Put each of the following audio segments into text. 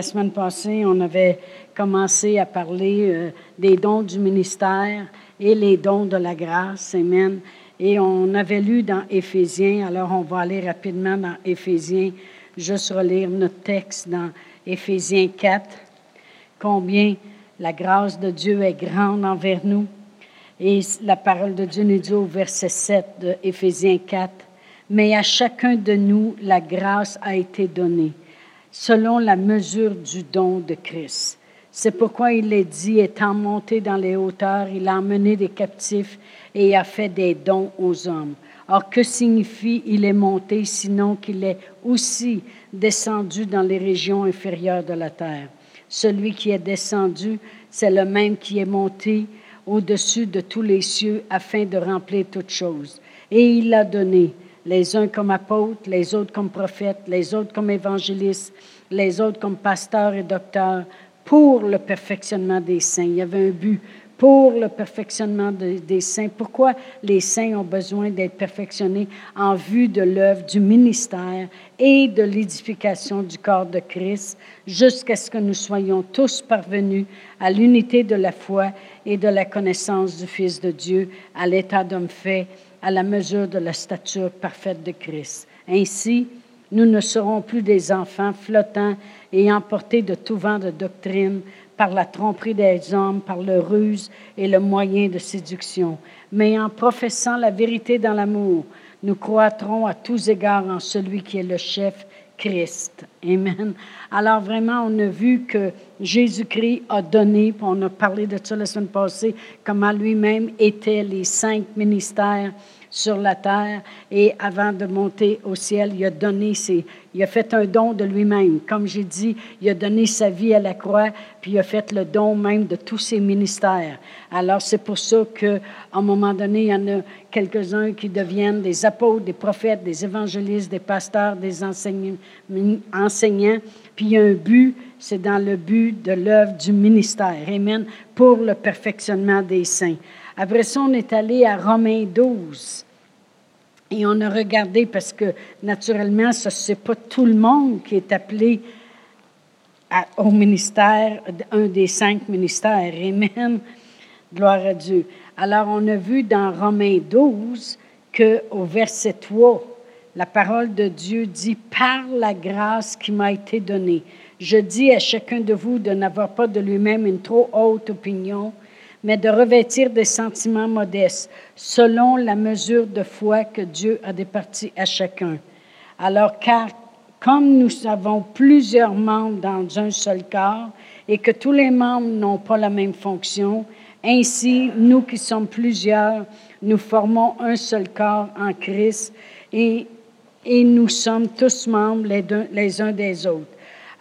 la semaine passée, on avait commencé à parler euh, des dons du ministère et les dons de la grâce. Amen. Et on avait lu dans Éphésiens, alors on va aller rapidement dans Éphésiens, juste relire notre texte dans Éphésiens 4, combien la grâce de Dieu est grande envers nous. Et la parole de Dieu nous dit au verset 7 de Éphésiens 4, Mais à chacun de nous, la grâce a été donnée, selon la mesure du don de Christ. C'est pourquoi il est dit, étant monté dans les hauteurs, il a emmené des captifs et a fait des dons aux hommes. Or, que signifie il est monté, sinon qu'il est aussi descendu dans les régions inférieures de la terre? Celui qui est descendu, c'est le même qui est monté au-dessus de tous les cieux afin de remplir toutes choses. Et il a donné les uns comme apôtres, les autres comme prophètes, les autres comme évangélistes, les autres comme pasteurs et docteurs pour le perfectionnement des saints. Il y avait un but pour le perfectionnement des saints. Pourquoi les saints ont besoin d'être perfectionnés en vue de l'œuvre du ministère et de l'édification du corps de Christ, jusqu'à ce que nous soyons tous parvenus à l'unité de la foi et de la connaissance du Fils de Dieu, à l'état d'homme fait, à la mesure de la stature parfaite de Christ. Ainsi, nous ne serons plus des enfants flottants et emportés de tout vent de doctrine par la tromperie des hommes, par le ruse et le moyen de séduction. Mais en professant la vérité dans l'amour, nous croîtrons à tous égards en celui qui est le chef, Amen. Alors vraiment, on a vu que Jésus-Christ a donné, on a parlé de ça la semaine passée, comment lui-même étaient les cinq ministères sur la terre et avant de monter au ciel, il a donné ses, il a fait un don de lui-même. Comme j'ai dit, il a donné sa vie à la croix, puis il a fait le don même de tous ses ministères. Alors c'est pour ça qu'à un moment donné, il y en a quelques-uns qui deviennent des apôtres, des prophètes, des évangélistes, des pasteurs, des enseignants, enseignants. Puis il y a un but, c'est dans le but de l'œuvre du ministère. Amen. Pour le perfectionnement des saints. Après ça, on est allé à Romains 12. Et on a regardé parce que, naturellement, ce n'est pas tout le monde qui est appelé au ministère, un des cinq ministères. Amen. Gloire à Dieu. Alors, on a vu dans Romains 12 qu'au verset 3, la parole de Dieu dit Par la grâce qui m'a été donnée, je dis à chacun de vous de n'avoir pas de lui-même une trop haute opinion, mais de revêtir des sentiments modestes, selon la mesure de foi que Dieu a départie à chacun. Alors, car comme nous avons plusieurs membres dans un seul corps et que tous les membres n'ont pas la même fonction, ainsi, nous qui sommes plusieurs, nous formons un seul corps en Christ et, et nous sommes tous membres les, les uns des autres.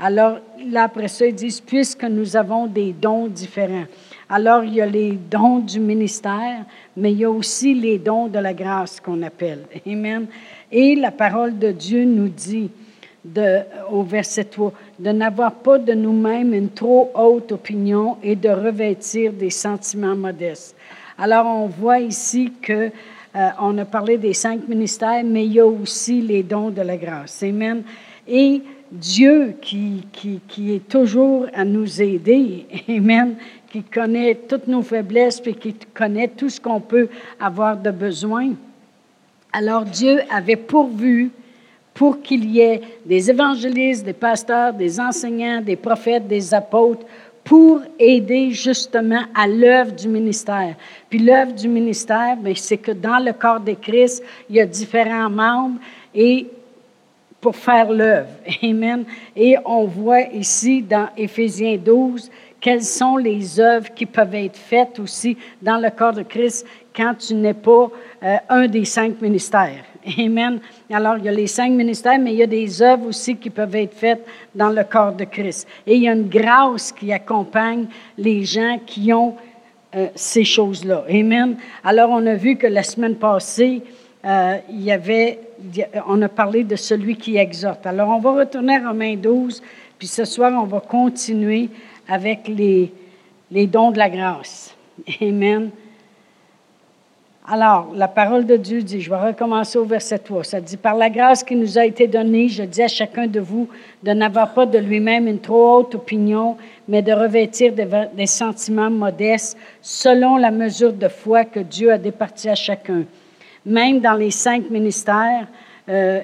Alors, là, après ça, ils disent, puisque nous avons des dons différents. Alors, il y a les dons du ministère, mais il y a aussi les dons de la grâce qu'on appelle. Amen. Et la parole de Dieu nous dit, au verset 3, de n'avoir pas de nous-mêmes une trop haute opinion et de revêtir des sentiments modestes. Alors, on voit ici que euh, on a parlé des cinq ministères, mais il y a aussi les dons de la grâce. Amen. Et Dieu qui, qui est toujours à nous aider, Amen, qui connaît toutes nos faiblesses et qui connaît tout ce qu'on peut avoir de besoin. Alors Dieu avait pourvu pour qu'il y ait des évangélistes, des pasteurs, des enseignants, des prophètes, des apôtres, pour aider justement à l'œuvre du ministère. Puis l'œuvre du ministère, ben, c'est que dans le corps de Christ, il y a différents membres et pour faire l'œuvre. Amen. Et on voit ici dans Éphésiens 12 quelles sont les œuvres qui peuvent être faites aussi dans le corps de Christ quand tu n'es pas euh, un des cinq ministères. Amen. Alors, il y a les cinq ministères, mais il y a des œuvres aussi qui peuvent être faites dans le corps de Christ. Et il y a une grâce qui accompagne les gens qui ont euh, ces choses-là. Amen. Alors, on a vu que la semaine passée, euh, il y avait, on a parlé de celui qui exhorte. Alors, on va retourner à Romains 12, puis ce soir, on va continuer avec les, dons de la grâce. Amen. Alors, la parole de Dieu dit, je vais recommencer au verset 3, ça dit, par la grâce qui nous a été donnée, je dis à chacun de vous de n'avoir pas de lui-même une trop haute opinion, mais de revêtir des, sentiments modestes selon la mesure de foi que Dieu a départie à chacun. Même dans les cinq ministères, euh,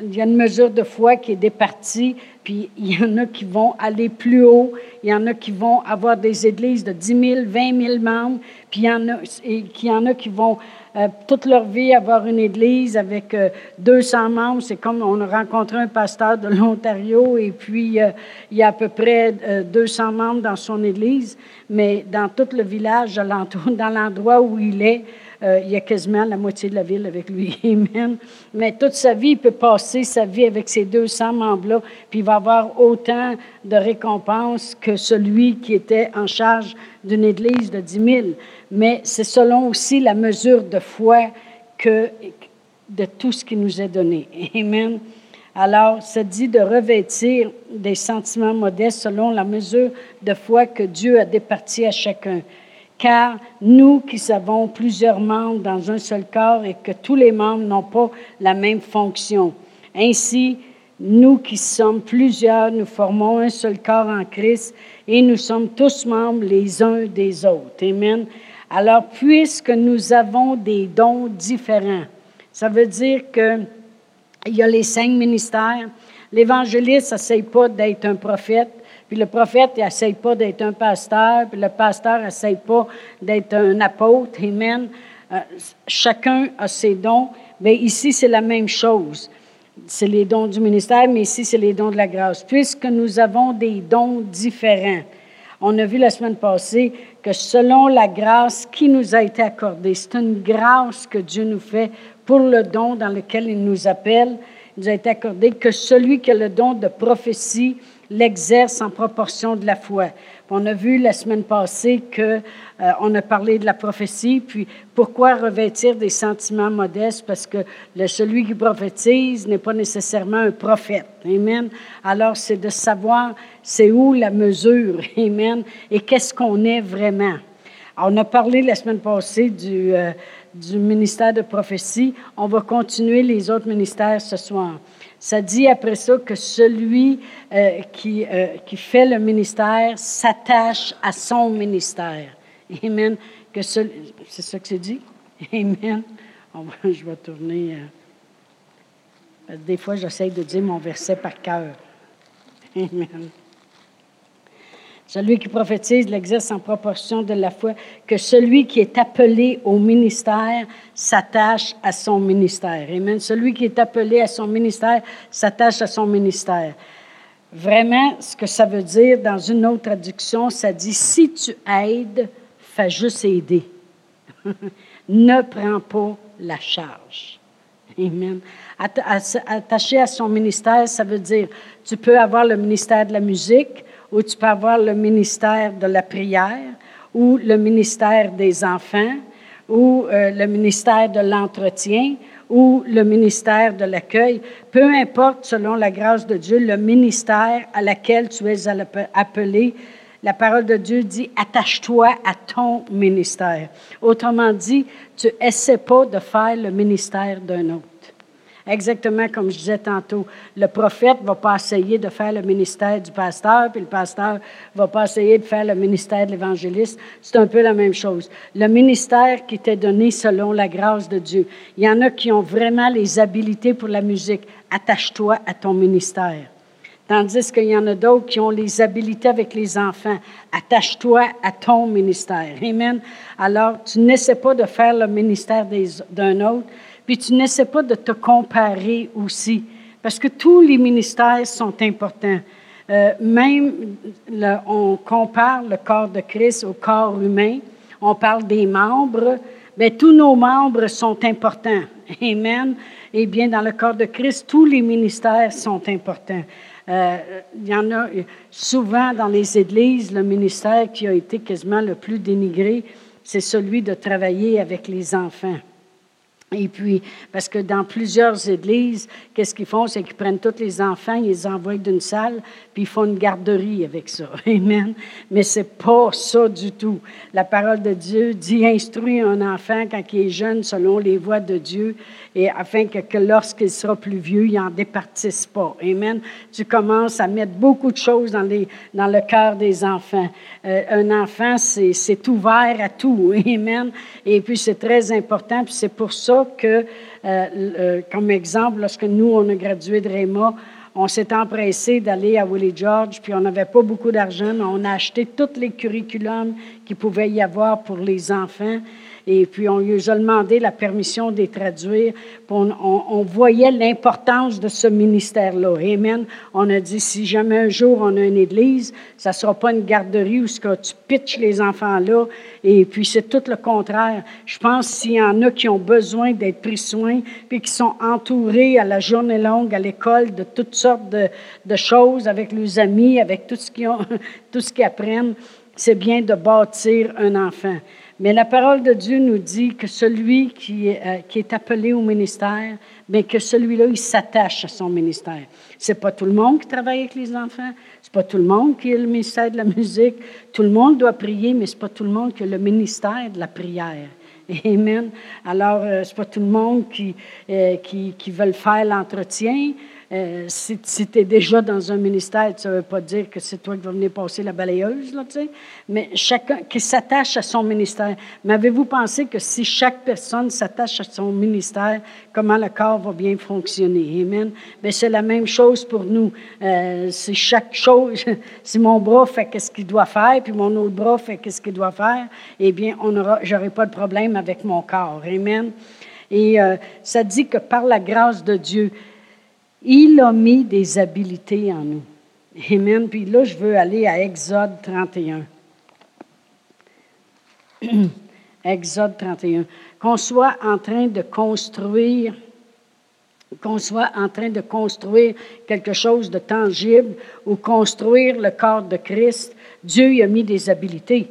il y a une mesure de foi qui est départie, puis il y en a qui vont aller plus haut, il y en a qui vont avoir des églises de 10 000, 20 000 membres, puis il y en a, et, il y en a qui vont euh, toute leur vie avoir une église avec 200 euh, membres. C'est comme on a rencontré un pasteur de l'Ontario et puis euh, il y a à peu près 200 membres dans son église, mais dans tout le village dans l'endroit où il est, euh, il y a quasiment la moitié de la ville avec lui. Amen. Mais toute sa vie, il peut passer sa vie avec ces 200 membres-là, puis il va avoir autant de récompenses que celui qui était en charge d'une église de 10 000. Mais c'est selon aussi la mesure de foi que de tout ce qui nous est donné. Amen. Alors, ça dit de revêtir des sentiments modestes selon la mesure de foi que Dieu a départi à chacun car nous qui savons plusieurs membres dans un seul corps et que tous les membres n'ont pas la même fonction. Ainsi, nous qui sommes plusieurs, nous formons un seul corps en Christ et nous sommes tous membres les uns des autres. Amen. Alors, puisque nous avons des dons différents, ça veut dire qu'il y a les cinq ministères. L'évangéliste n'essaye pas d'être un prophète. Puis le prophète n'essaye pas d'être un pasteur, puis le pasteur n'essaye pas d'être un apôtre. Amen. Euh, chacun a ses dons. Mais ici, c'est la même chose. C'est les dons du ministère, mais ici, c'est les dons de la grâce. Puisque nous avons des dons différents. On a vu la semaine passée que selon la grâce qui nous a été accordée, c'est une grâce que Dieu nous fait pour le don dans lequel il nous appelle. Il nous a été accordé que celui qui a le don de prophétie, l'exerce en proportion de la foi. On a vu la semaine passée que euh, on a parlé de la prophétie, puis pourquoi revêtir des sentiments modestes? Parce que le, celui qui prophétise n'est pas nécessairement un prophète. Amen. Alors c'est de savoir c'est où la mesure. Amen. Et qu'est-ce qu'on est vraiment? on a parlé la semaine passée euh, du ministère de prophétie. On va continuer les autres ministères ce soir. Ça dit après ça que celui euh, qui, euh, qui fait le ministère s'attache à son ministère. Amen. Que c'est ça que c'est dit? Amen. je vais tourner. Euh, des fois, j'essaie de dire mon verset par cœur. Amen. Celui qui prophétise l'exerce en proportion de la foi, que celui qui est appelé au ministère s'attache à son ministère. Amen. Celui qui est appelé à son ministère s'attache à son ministère. Vraiment, ce que ça veut dire dans une autre traduction, ça dit si tu aides, fais juste aider. ne prends pas la charge. Amen. Attaché à son ministère, ça veut dire tu peux avoir le ministère de la musique, où tu peux avoir le ministère de la prière ou le ministère des enfants ou euh, le ministère de l'entretien ou le ministère de l'accueil, peu importe, selon la grâce de Dieu, le ministère à laquelle tu es appelé, la parole de Dieu dit, attache-toi à ton ministère. Autrement dit, tu essaies pas de faire le ministère d'un autre. Exactement comme je disais tantôt, le prophète ne va pas essayer de faire le ministère du pasteur, puis le pasteur ne va pas essayer de faire le ministère de l'évangéliste. C'est un peu la même chose. Le ministère qui t'est donné selon la grâce de Dieu. Il y en a qui ont vraiment les habiletés pour la musique. Attache-toi à ton ministère. Tandis qu'il y en a d'autres qui ont les habiletés avec les enfants. Attache-toi à ton ministère. Amen. Alors, tu n'essaies pas de faire le ministère d'un autre, puis tu n'essaies pas de te comparer aussi, parce que tous les ministères sont importants. Euh, même, on compare le corps de Christ au corps humain, on parle des membres, mais tous nos membres sont importants. Amen. Eh bien, dans le corps de Christ, tous les ministères sont importants. Euh, il y en a souvent dans les églises, le ministère qui a été quasiment le plus dénigré, c'est celui de travailler avec les enfants. Et puis, parce que dans plusieurs églises, qu'est-ce qu'ils font? C'est qu'ils prennent tous les enfants, ils les envoient d'une salle, puis ils font une garderie avec ça. Amen. Mais c'est pas ça du tout. La parole de Dieu dit instruit un enfant quand il est jeune selon les voies de Dieu, et afin que, lorsqu'il sera plus vieux, il n'en départisse pas. Amen. Tu commences à mettre beaucoup de choses dans le cœur des enfants. Euh, un enfant, c'est ouvert à tout. Amen. Et puis, c'est très important, puis c'est pour ça que, euh, euh, comme exemple, lorsque nous, on a gradué de Réma, on s'est empressé d'aller à Willie George, puis on n'avait pas beaucoup d'argent, on a acheté tous les curriculums qu'il pouvait y avoir pour les enfants. Et puis, on lui a demandé la permission de les traduire. On, voyait l'importance de ce ministère-là. Amen. On a dit, si jamais un jour on a une église, ça ne sera pas une garderie où tu pitches les enfants là. Et puis, c'est tout le contraire. Je pense s'il y en a qui ont besoin d'être pris soin, puis qui sont entourés à la journée longue à l'école de toutes sortes de, choses avec leurs amis, avec ce tout ce qu'ils apprennent, c'est bien de bâtir un enfant. Mais la parole de Dieu nous dit que celui qui est, euh, qui est appelé au ministère, bien que celui-là, il s'attache à son ministère. C'est pas tout le monde qui travaille avec les enfants, c'est pas tout le monde qui a le ministère de la musique. Tout le monde doit prier, mais c'est pas tout le monde qui a le ministère de la prière. Amen. Alors, euh, c'est pas tout le monde qui, euh, qui, qui veut faire l'entretien. Euh, si, tu es déjà dans un ministère, ça ne veut pas dire que c'est toi qui vas venir passer la balayeuse, là. Mais chacun qui s'attache à son ministère. Mais avez-vous pensé que si chaque personne s'attache à son ministère, comment le corps va bien fonctionner? Amen. Mais c'est la même chose pour nous. Euh, si chaque chose, si mon bras fait qu'est-ce qu'il doit faire, puis mon autre bras fait qu'est-ce qu'il doit faire, eh bien, on aura, j'aurai pas de problème avec mon corps. Amen. Et euh, ça dit que par la grâce de Dieu, il a mis des habiletés en nous. Amen. Puis là, je veux aller à Exode 31. Exode 31. Qu'on soit en train de construire, qu'on soit en train de construire quelque chose de tangible ou construire le corps de Christ, Dieu y a mis des habiletés.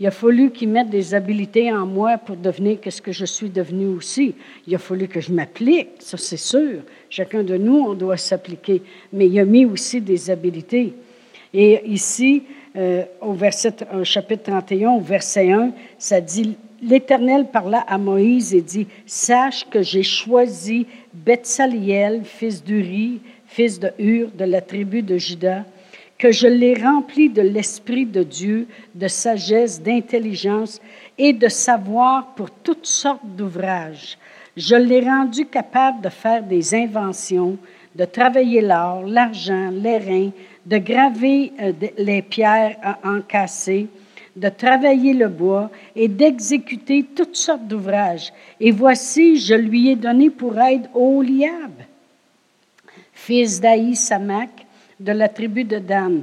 Il a fallu qu'il mette des habiletés en moi pour devenir ce que je suis devenu aussi. Il a fallu que je m'applique, ça c'est sûr. Chacun de nous, on doit s'appliquer. Mais il a mis aussi des habiletés. Et ici, euh, au, verset, chapitre 31, au verset 1, ça dit L'Éternel parla à Moïse et dit Sache que j'ai choisi Betsaliel, fils d'Uri, fils de Hur, de la tribu de Juda, que je l'ai rempli de l'Esprit de Dieu, de sagesse, d'intelligence et de savoir pour toutes sortes d'ouvrages. Je l'ai rendu capable de faire des inventions, de travailler l'or, l'argent, l'airain, de graver euh, les pierres encassées, de travailler le bois et d'exécuter toutes sortes d'ouvrages. Et voici, je lui ai donné pour aide Oliab, fils d'Aïsamak, de la tribu de Dan.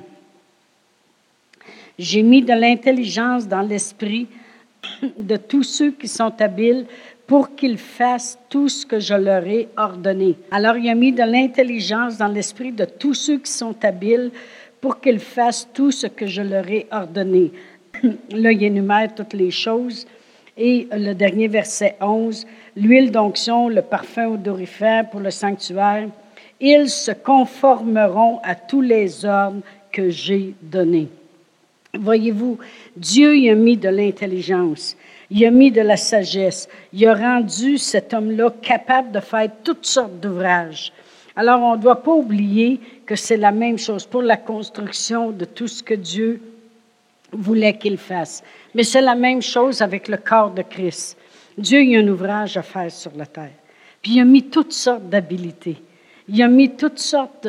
J'ai mis de l'intelligence dans l'esprit de tous ceux qui sont habiles pour qu'ils fassent tout ce que je leur ai ordonné. Alors il a mis de l'intelligence dans l'esprit de tous ceux qui sont habiles pour qu'ils fassent tout ce que je leur ai ordonné. Là, il énumère toutes les choses. Et le dernier verset 11, l'huile d'onction, le parfum odorifère pour le sanctuaire, ils se conformeront à tous les ordres que j'ai donnés. Voyez-vous, Dieu y a mis de l'intelligence, il a mis de la sagesse, il a rendu cet homme-là capable de faire toutes sortes d'ouvrages. Alors, on ne doit pas oublier que c'est la même chose pour la construction de tout ce que Dieu voulait qu'il fasse. Mais c'est la même chose avec le corps de Christ. Dieu a un ouvrage à faire sur la terre. Puis il a mis toutes sortes d'habilités. Il a mis toutes sortes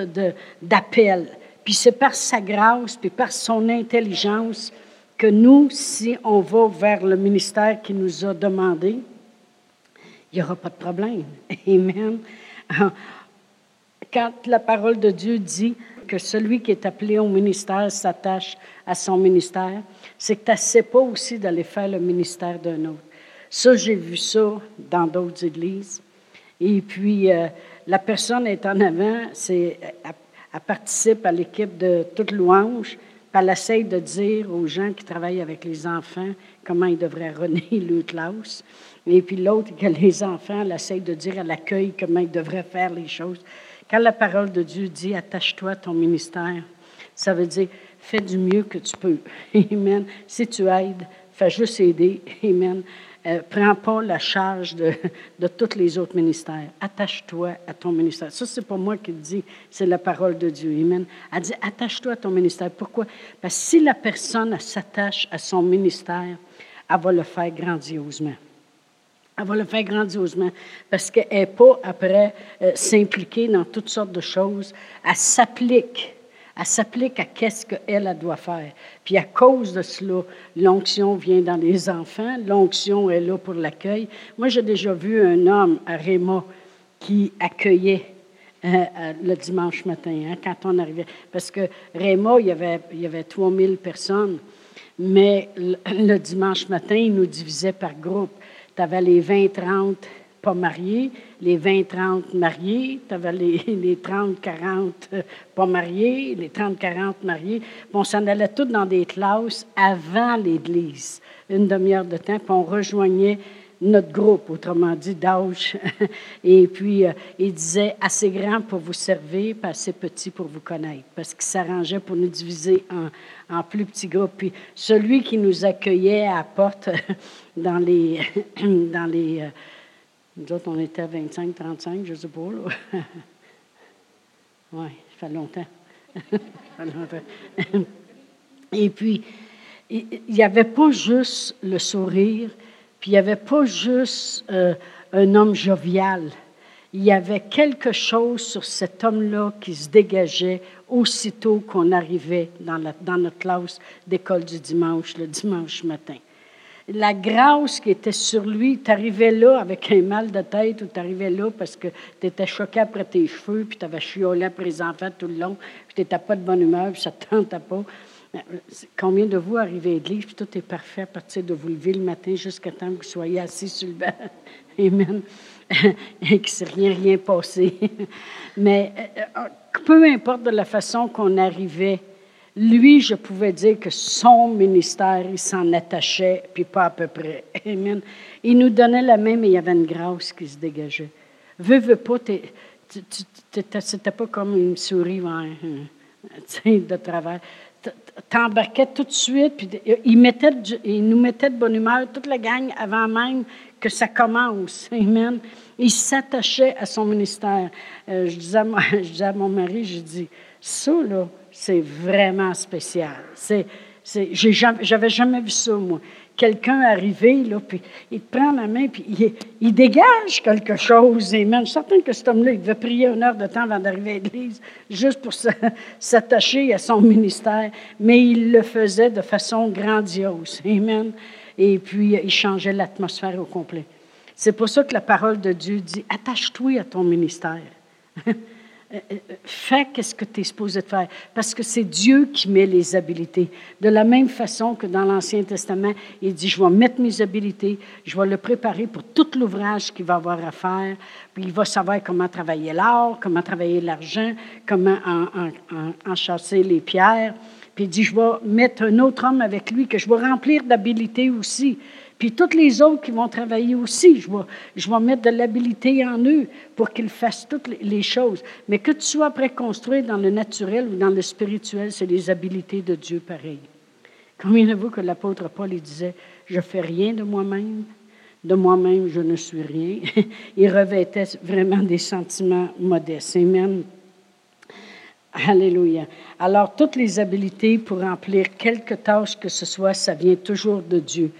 d'appels. Puis c'est par sa grâce, puis par son intelligence que nous, si on va vers le ministère qui nous a demandé, il n'y aura pas de problème. Amen. Quand la parole de Dieu dit que celui qui est appelé au ministère s'attache à son ministère, c'est que tu n'essaies pas aussi d'aller faire le ministère d'un autre. Ça, j'ai vu ça dans d'autres églises. Et puis, euh, la personne est en avant, c'est, elle, participe à l'équipe de toute louange, puis elle essaye de dire aux gens qui travaillent avec les enfants comment ils devraient renier le classe. Et puis l'autre, que les enfants, elle de dire à l'accueil comment ils devraient faire les choses. Quand la parole de Dieu dit attache-toi à ton ministère, ça veut dire fais du mieux que tu peux. Amen. Si tu aides, fais juste aider. Amen. Euh, prends pas la charge de, de tous les autres ministères. Attache-toi à ton ministère. Ça, c'est pas moi qui le dis, c'est la parole de Dieu. Amen. Elle dit, attache-toi à ton ministère. Pourquoi? Parce que si la personne s'attache à son ministère, elle va le faire grandiosement. Elle va le faire grandiosement parce qu'elle n'est pas après euh, s'impliquer dans toutes sortes de choses. Elle s'applique. Elle s'applique à qu'est-ce qu'elle elle doit faire. Puis à cause de cela, l'onction vient dans les enfants. L'onction est là pour l'accueil. Moi, j'ai déjà vu un homme à Réma qui accueillait euh, euh, le dimanche matin, hein, quand on arrivait. Parce que Réma, il y avait, il avait 3000 personnes. Mais le dimanche matin, il nous divisait par groupe tu avais les 20-30 pas mariés, les 20-30 mariés, tu avais les, 30-40 pas mariés, les 30-40 mariés. on s'en allait tous dans des classes avant l'Église, une demi-heure de temps, puis on rejoignait notre groupe, autrement dit, d'âge. Et puis, euh, il disait assez grand pour vous servir, puis assez petit pour vous connaître, parce qu'il s'arrangeait pour nous diviser en, en, plus petits groupes. Puis, celui qui nous accueillait à la porte dans les. dans les euh, nous autres, on était à 25, 35, je ne sais pas, oui, ça fait longtemps. longtemps. Et puis, il n'y avait pas juste le sourire, puis il n'y avait pas juste euh, un homme jovial. Il y avait quelque chose sur cet homme-là qui se dégageait aussitôt qu'on arrivait dans, la, dans notre classe d'école du dimanche, le dimanche matin. La grâce qui était sur lui, tu arrivais là avec un mal de tête ou tu arrivais là parce que tu étais choqué après tes cheveux, puis tu avais chiolé après les enfants tout le long, puis tu pas de bonne humeur, puis ça ne te tentait pas. Combien de vous arrivez à l'église, puis tout est parfait à partir de vous lever le matin jusqu'à temps que vous soyez assis sur le banc? Amen. Et qu'il ne s'est rien, rien passé. Mais euh, euh, peu importe de la façon qu'on arrivait, lui, je pouvais dire que son ministère, il s'en attachait, puis pas à peu près. Amen. Il nous donnait la main, mais il y avait une grâce qui se dégageait. Veux, veux pas, c'était pas comme une souris de travers t'embarquais tout de suite, puis il, nous mettait de bonne humeur, toute la gang, avant même que ça commence. Amen. Il s'attachait à son ministère. Euh, je, disais à, je, disais à, mon mari, je dis, ça, là, c'est vraiment spécial. C'est, j'avais jamais vu ça, moi quelqu'un arrivé, là, puis il te prend la main, puis il, dégage quelque chose. Et même, je que cet homme-là, il devait prier une heure de temps avant d'arriver à l'église, juste pour s'attacher à son ministère. Mais il le faisait de façon grandiose. Amen. Et puis, il changeait l'atmosphère au complet. C'est pour ça que la parole de Dieu dit attache-toi à ton ministère. Euh, euh, fais ce que tu es supposé de faire, parce que c'est Dieu qui met les habiletés. De la même façon que dans l'Ancien Testament, il dit, je vais mettre mes habiletés, je vais le préparer pour tout l'ouvrage qu'il va avoir à faire, puis il va savoir comment travailler l'or, comment travailler l'argent, comment enchasser les pierres. Puis il dit, je vais mettre un autre homme avec lui que je vais remplir d'habiletés aussi. Puis toutes les autres qui vont travailler aussi, je vais, mettre de l'habilité en eux pour qu'ils fassent toutes les choses. Mais que tu sois préconstruit dans le naturel ou dans le spirituel, c'est les habiletés de Dieu pareil. Combien de vous que l'apôtre Paul disait, je fais rien de moi-même, de moi-même je ne suis rien. il revêtait vraiment des sentiments modestes. Amen. Alléluia. Alors, toutes les habiletés pour remplir quelque tâche que ce soit, ça vient toujours de Dieu.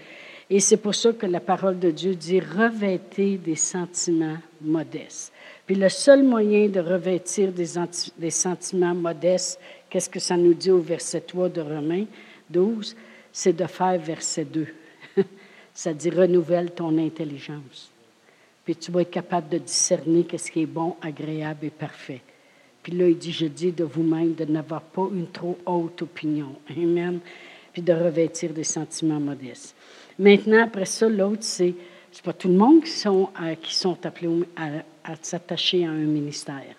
Et c'est pour ça que la parole de Dieu dit revêtez des sentiments modestes. Puis le seul moyen de revêtir des, sentiments modestes, qu'est-ce que ça nous dit au verset 3 de Romains 12? C'est de faire verset 2. ça dit renouvelle ton intelligence. Puis tu vas être capable de discerner qu'est-ce qui est bon, agréable et parfait. Puis là, il dit, je dis de vous-même de n'avoir pas une trop haute opinion. Amen. Puis de revêtir des sentiments modestes. Maintenant, après ça, l'autre, c'est c'est pas tout le monde qui sont, qui sont appelés à, s'attacher à un ministère.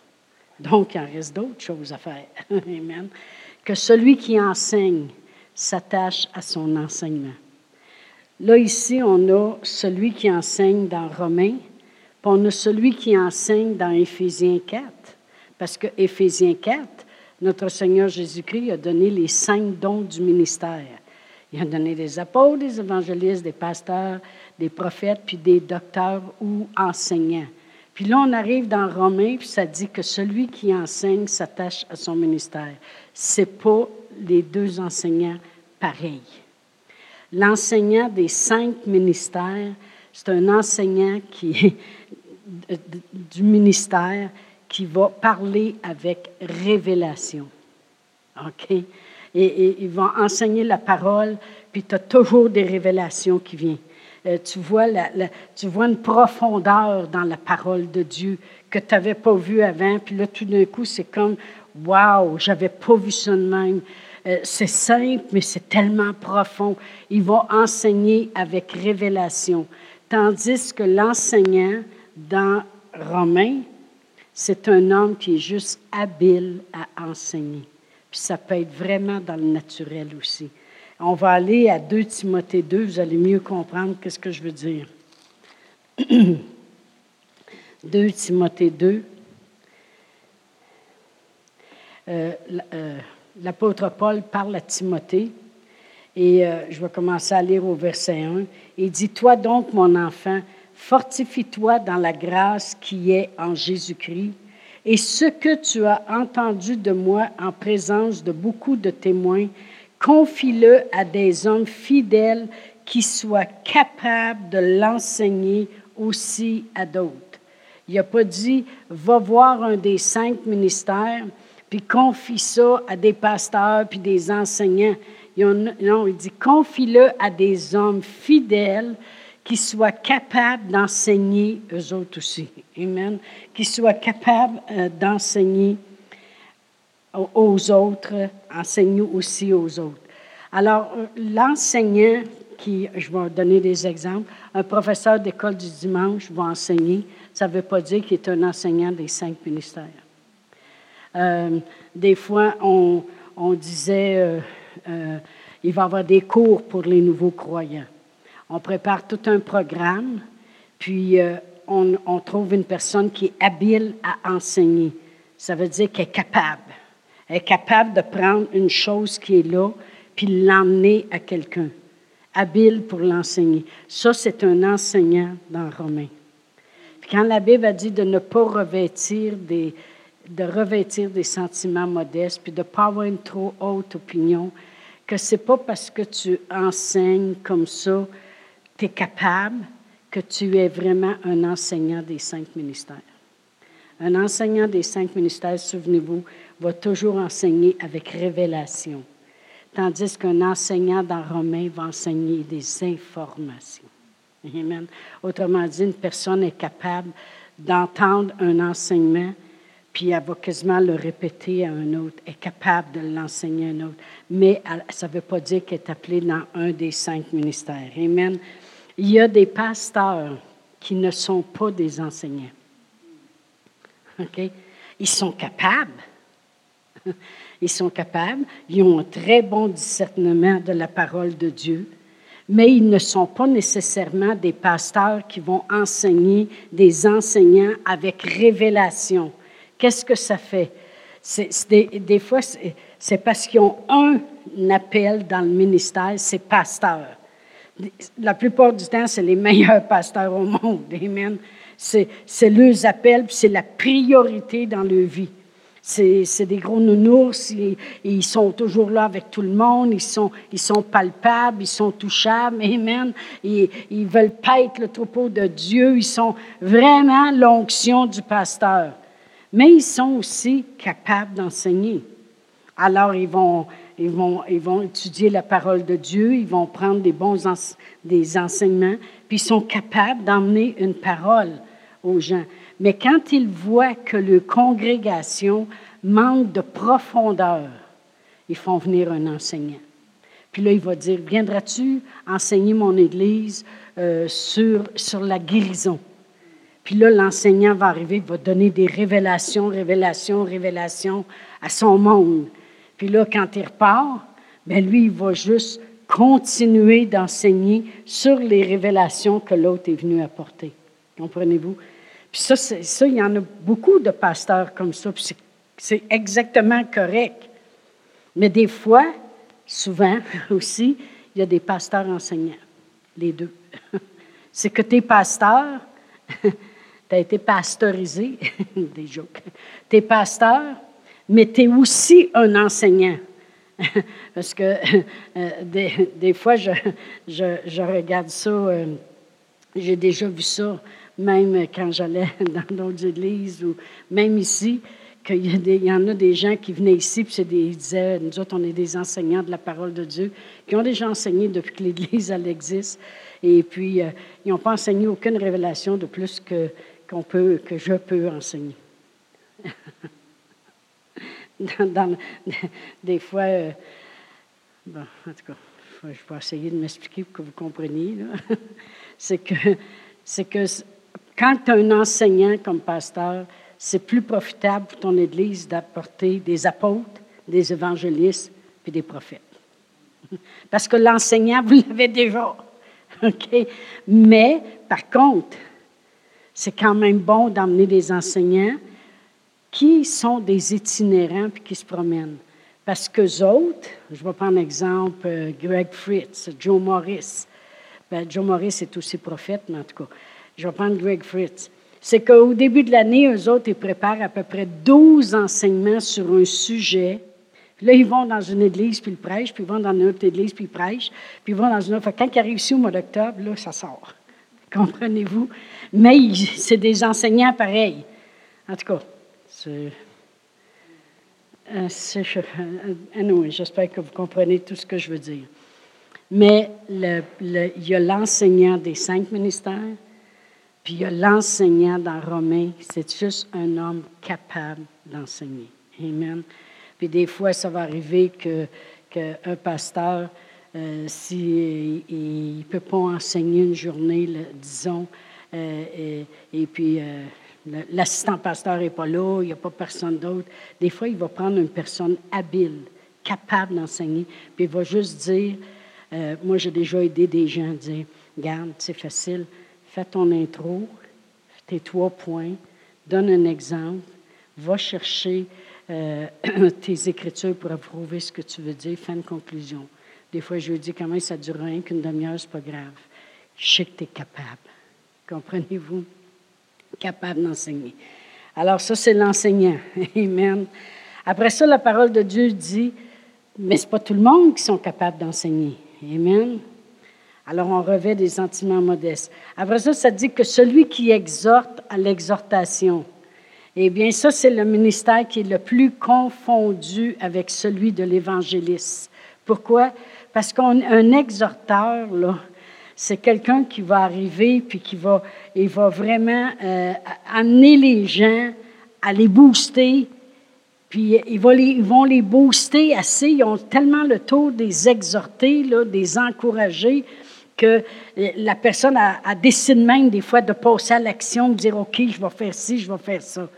Donc, il en reste d'autres choses à faire. Amen. que celui qui enseigne s'attache à son enseignement. Là, ici, on a celui qui enseigne dans Romains, puis on a celui qui enseigne dans Éphésiens 4. Parce que Éphésiens 4, notre Seigneur Jésus-Christ a donné les cinq dons du ministère. Il a donné des apôtres, des évangélistes, des pasteurs, des prophètes, puis des docteurs ou enseignants. Puis là, on arrive dans Romains, puis ça dit que celui qui enseigne s'attache à son ministère. Ce n'est pas les deux enseignants pareils. L'enseignant des cinq ministères, c'est un enseignant qui du ministère qui va parler avec révélation. OK? Et, et il va enseigner la parole, puis tu as toujours des révélations qui viennent. Euh, tu, vois tu vois une profondeur dans la parole de Dieu que tu n'avais pas vu avant, puis là, tout d'un coup, c'est comme, waouh, j'avais pas vu ça de même. Euh, c'est simple, mais c'est tellement profond. Il va enseigner avec révélation. Tandis que l'enseignant dans Romains, c'est un homme qui est juste habile à enseigner. Puis ça peut être vraiment dans le naturel aussi. On va aller à 2 Timothée 2, vous allez mieux comprendre qu'est-ce que je veux dire. 2 Timothée 2. Euh, euh, l'apôtre Paul parle à Timothée et euh, je vais commencer à lire au verset 1. Il dit, Toi donc, mon enfant, fortifie-toi dans la grâce qui est en Jésus-Christ. Et ce que tu as entendu de moi en présence de beaucoup de témoins, confie-le à des hommes fidèles qui soient capables de l'enseigner aussi à d'autres. Il n'a pas dit, va voir un des cinq ministères, puis confie ça à des pasteurs, puis des enseignants. Non, il dit, confie-le à des hommes fidèles qui soient capables d'enseigner eux autres aussi. Amen. Qui soient capables euh, d'enseigner aux autres, enseigner aussi aux autres. Alors, euh, l'enseignant, qui, je vais donner des exemples, un professeur d'école du dimanche va enseigner, ça ne veut pas dire qu'il est un enseignant des cinq ministères. Euh, des fois, on, disait, euh, il va y avoir des cours pour les nouveaux croyants. On prépare tout un programme, puis on, on, trouve une personne qui est habile à enseigner. Ça veut dire qu'elle est capable. Elle est capable de prendre une chose qui est là, puis l'emmener à quelqu'un, habile pour l'enseigner. Ça, c'est un enseignant dans Romain. Puis quand la Bible a dit de ne pas revêtir des, de revêtir des sentiments modestes, puis de ne pas avoir une trop haute opinion, que ce n'est pas parce que tu enseignes comme ça, tu es capable, que tu es vraiment un enseignant des cinq ministères. Un enseignant des cinq ministères, souvenez-vous, va toujours enseigner avec révélation tandis qu'un enseignant dans Romain va enseigner des informations. Amen. Autrement dit, une personne est capable d'entendre un enseignement, puis elle va quasiment le répéter à un autre, est capable de l'enseigner à un autre. Mais ça ne veut pas dire qu'elle est appelée dans un des cinq ministères. Amen. Il y a des pasteurs qui ne sont pas des enseignants. Ils sont capables. Ils sont capables, ils ont un très bon discernement de la parole de Dieu, mais ils ne sont pas nécessairement des pasteurs qui vont enseigner des enseignants avec révélation. Qu'est-ce que ça fait? des, fois, c'est parce qu'ils ont un appel dans le ministère, c'est pasteur. La plupart du temps, c'est les meilleurs pasteurs au monde. Amen. C'est, c'est leurs appels, c'est la priorité dans leur vie. C'est des gros nounours, ils sont toujours là avec tout le monde, ils sont, ils palpables, ils sont touchables, amen. Et, ils veulent paître le troupeau de Dieu, ils sont vraiment l'onction du pasteur. Mais ils sont aussi capables d'enseigner. Alors, ils vont, ils, vont, étudier la parole de Dieu, ils vont prendre des bons des enseignements, puis ils sont capables d'emmener une parole aux gens. Mais quand ils voient que leur congrégation manque de profondeur, ils font venir un enseignant. Puis là, il va dire, viendras-tu enseigner mon Église euh, sur, sur la guérison? Puis là, l'enseignant va arriver, il va donner des révélations, révélations, révélations à son monde. Puis là, quand il repart, bien lui, il va juste continuer d'enseigner sur les révélations que l'autre est venu apporter. Comprenez-vous? Puis ça, ça, il y en a beaucoup de pasteurs comme ça, puis c'est exactement correct. Mais des fois, souvent aussi, il y a des pasteurs enseignants, les deux. C'est que tu es pasteur, tu as été pasteurisé, des jokes. Tu es pasteur, mais tu es aussi un enseignant. Parce que euh, des, fois, je, je, regarde ça, euh, j'ai déjà vu ça, même quand j'allais dans d'autres églises ou même ici, qu'il y, en a des gens qui venaient ici, puis ils disaient, nous autres, on est des enseignants de la parole de Dieu, qui ont déjà enseigné depuis que l'Église, elle existe. Et puis, euh, ils n'ont pas enseigné aucune révélation de plus que, qu'on peut, que je peux enseigner. des fois, euh, bon, en tout cas, je vais essayer de m'expliquer pour que vous compreniez. c'est que, c'est que quand tu as un enseignant comme pasteur, c'est plus profitable pour ton Église d'apporter des apôtres, des évangélistes puis des prophètes. Parce que l'enseignant, vous l'avez déjà. OK? Mais, par contre, c'est quand même bon d'emmener des enseignants qui sont des itinérants puis qui se promènent? Parce que autres, je vais prendre l'exemple euh, Greg Fritz, Joe Morris. Ben, Joe Morris est aussi prophète, mais en tout cas, je vais prendre Greg Fritz c'est qu'au début de l'année, eux autres, ils préparent à peu près 12 enseignements sur un sujet. Puis là, ils vont dans une église, puis ils prêchent, puis ils vont dans une autre église, puis ils prêchent, puis ils vont dans une autre. quand ils arrivent ici au mois d'octobre, là, ça sort. Comprenez-vous? Mais c'est des enseignants pareils. En tout cas, c'est. J'espère que vous comprenez tout ce que je veux dire. Mais il y a l'enseignant des cinq ministères, puis il y a l'enseignant dans Romain, c'est juste un homme capable d'enseigner. Amen. Puis des fois, ça va arriver que qu'un pasteur, euh, s'il ne peut pas enseigner une journée, disons, euh, et, puis euh, l'assistant pasteur n'est pas là, il n'y a pas personne d'autre, des fois, il va prendre une personne habile, capable d'enseigner, puis il va juste dire, moi j'ai déjà aidé des gens à dire, regarde, c'est facile, fais ton intro, tes trois points, donne un exemple, va chercher euh, tes écritures pour approuver ce que tu veux dire, fais une conclusion. Des fois, je lui dis comment ça dure rien qu'une demi-heure, c'est pas grave. Je sais que tu es capable. Comprenez-vous? Capable d'enseigner. Alors, ça, c'est l'enseignant. Amen. Après ça, la parole de Dieu dit, mais ce n'est pas tout le monde qui sont capables d'enseigner. Amen. Alors on revêt des sentiments modestes. Après ça, ça dit que celui qui exhorte à l'exhortation, eh bien ça, c'est le ministère qui est le plus confondu avec celui de l'évangéliste. Pourquoi? Parce qu'un exhorteur, là, c'est quelqu'un qui va arriver puis qui va, vraiment euh, amener les gens à les booster, puis ils vont, les, booster assez. Ils ont tellement le tour des exhorter, des encourager, que la personne a, décidé même des fois de passer à l'action, de dire OK, je vais faire ci, je vais faire ça.